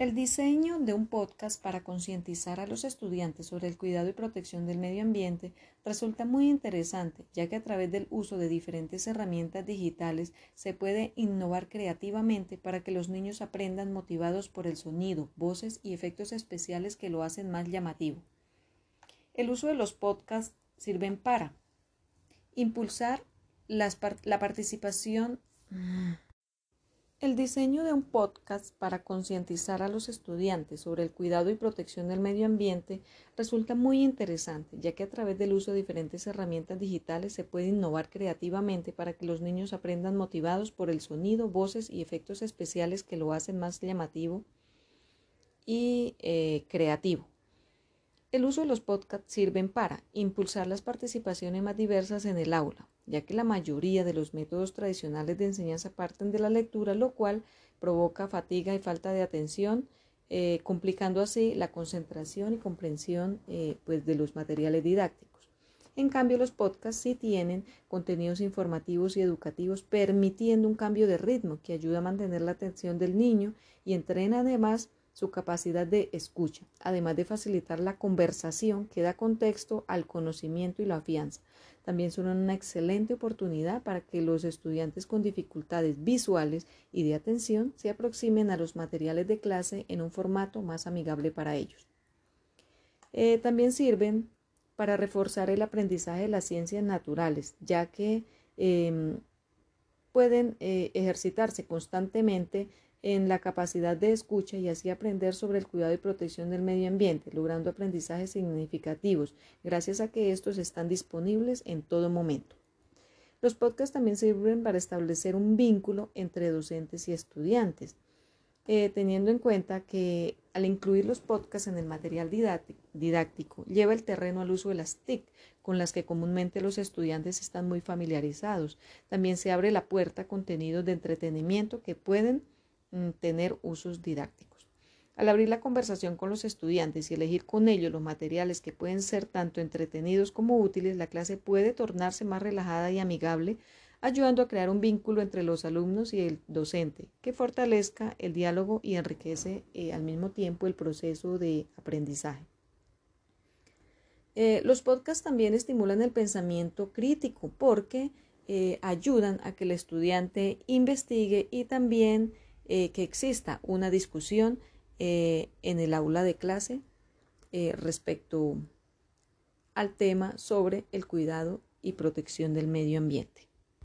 El diseño de un podcast para concientizar a los estudiantes sobre el cuidado y protección del medio ambiente resulta muy interesante, ya que a través del uso de diferentes herramientas digitales se puede innovar creativamente para que los niños aprendan motivados por el sonido, voces y efectos especiales que lo hacen más llamativo. El uso de los podcasts sirven para impulsar la participación el diseño de un podcast para concientizar a los estudiantes sobre el cuidado y protección del medio ambiente resulta muy interesante, ya que a través del uso de diferentes herramientas digitales se puede innovar creativamente para que los niños aprendan motivados por el sonido, voces y efectos especiales que lo hacen más llamativo y eh, creativo. El uso de los podcasts sirven para impulsar las participaciones más diversas en el aula, ya que la mayoría de los métodos tradicionales de enseñanza parten de la lectura, lo cual provoca fatiga y falta de atención, eh, complicando así la concentración y comprensión eh, pues, de los materiales didácticos. En cambio, los podcasts sí tienen contenidos informativos y educativos, permitiendo un cambio de ritmo que ayuda a mantener la atención del niño y entrena además su capacidad de escucha, además de facilitar la conversación que da contexto al conocimiento y la afianza. También son una excelente oportunidad para que los estudiantes con dificultades visuales y de atención se aproximen a los materiales de clase en un formato más amigable para ellos. Eh, también sirven para reforzar el aprendizaje de las ciencias naturales, ya que em, pueden eh, ejercitarse constantemente en la capacidad de escucha y así aprender sobre el cuidado y protección del medio ambiente, logrando aprendizajes significativos, gracias a que estos están disponibles en todo momento. Los podcasts también sirven para establecer un vínculo entre docentes y estudiantes, eh, teniendo en cuenta que al incluir los podcasts en el material didáctico, lleva el terreno al uso de las TIC, con las que comúnmente los estudiantes están muy familiarizados. También se abre la puerta a contenidos de entretenimiento que pueden tener usos didácticos. Al abrir la conversación con los estudiantes y elegir con ellos los materiales que pueden ser tanto entretenidos como útiles, la clase puede tornarse más relajada y amigable, ayudando a crear un vínculo entre los alumnos y el docente que fortalezca el diálogo y enriquece eh, al mismo tiempo el proceso de aprendizaje. Eh, los podcasts también estimulan el pensamiento crítico porque eh, ayudan a que el estudiante investigue y también eh, que exista una discusión eh, en el aula de clase eh, respecto al tema sobre el cuidado y protección del medio ambiente.